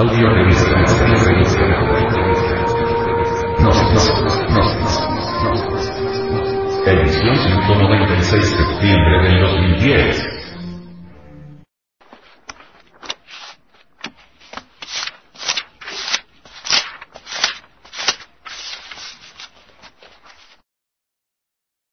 Audio revista. Gnosis, Gnosis, Edición 196 de septiembre del 2010.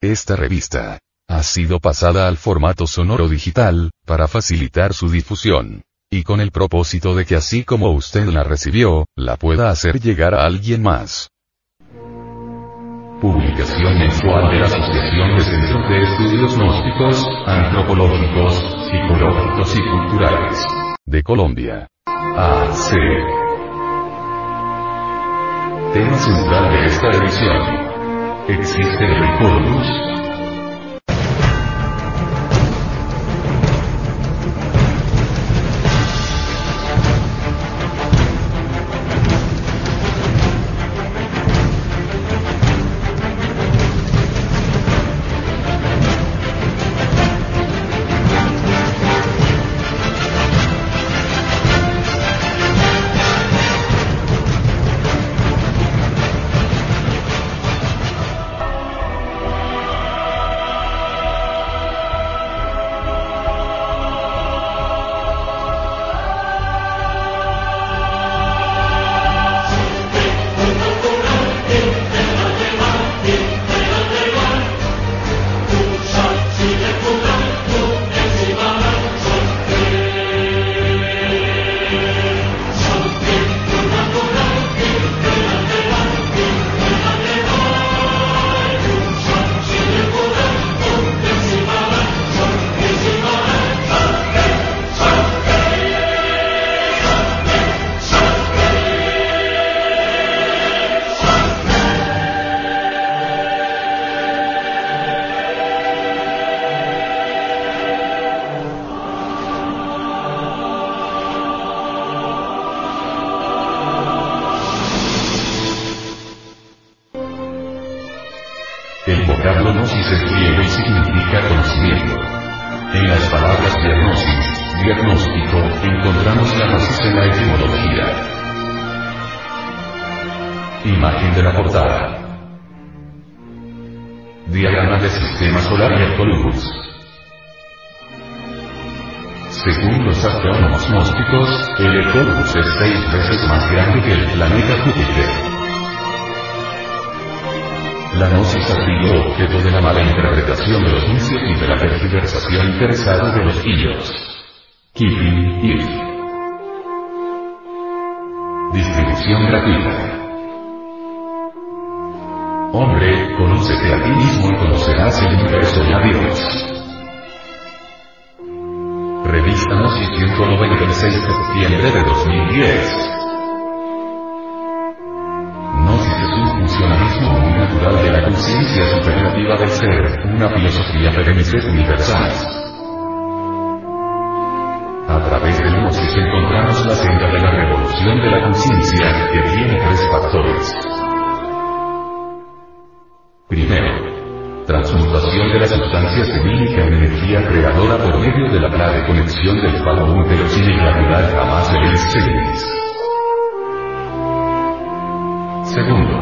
Esta revista ha sido pasada al formato sonoro digital, para facilitar su difusión y con el propósito de que así como usted la recibió, la pueda hacer llegar a alguien más. Publicación mensual de la Asociación de Centros de Estudios Gnósticos, Antropológicos, Psicológicos y Culturales de Colombia. AC. Tema central de esta edición. ¿Existe el significa conocimiento. En las palabras diagnosis, diagnóstico, encontramos la raíz en la etimología. Imagen de la portada. Diagrama del sistema solar y Arcturus. Según los astrónomos gnósticos, el Arcturus es seis veces más grande que el planeta Júpiter. La gnosis ha objeto de la mala interpretación de los juicios y de la perversación interesada de los niños. Keeping If. Distribución gratuita. Hombre, conócete a ti mismo y conocerás el universo y a Dios. Revista Gnosis 196 de septiembre de 2010. Gnosis es un funcionalismo natural de la conciencia superativa del ser, una filosofía perenne universal. A través del Gnosis encontramos la senda de la revolución de la conciencia, que tiene tres factores. Primero, transmutación de la sustancia semínica en energía creadora por medio de la clave conexión del palo útero sin glanular jamás de Segundo,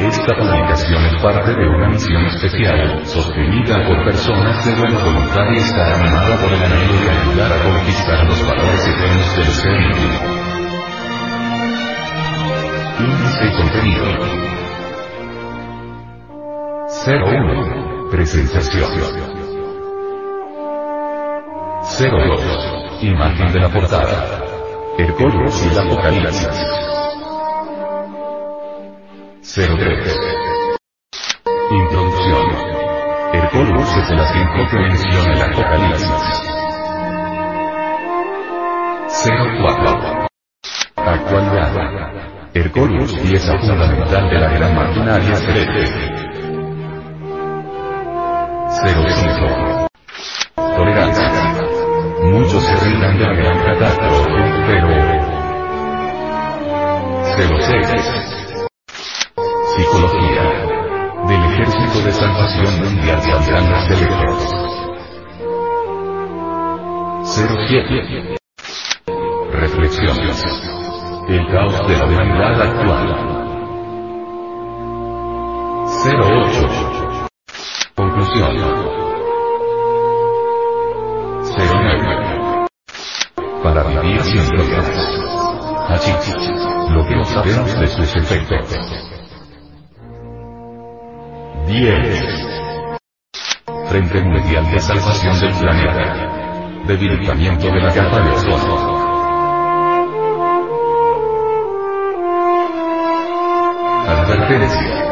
esta publicación es parte de una misión especial, sostenida por personas de buena voluntad y está animada por el anhelo de ayudar a conquistar los valores eternos del ser Índice y contenido. 01. Presentación. 02. Imagen de la portada. El polvo y el apocalipsis. 03. Introducción. Hercules es el asiento que menciona el Apocalipsis. 04. Actualidad. Hercules pieza fundamental de la gran maquinaria celeste. 05. Tolerancia. Muchos se rindan de la gran catástrofe, pero... 06. Psicología. Del Ejército de Salvación Mundial saldrán los electros. 07. Reflexiones. El caos de la humanidad actual. 08. Conclusión. 09. Para vivir sin drogas. Así, lo que no sabemos de sus efectos. 10. Frente Mundial de Salvación del Planeta. Debilitamiento de la capa de ozono. Advertencia.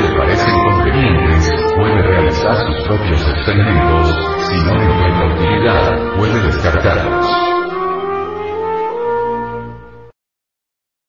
les parecen convenientes, puede realizar sus propios experimentos, si no encuentra utilidad, puede descartarlos.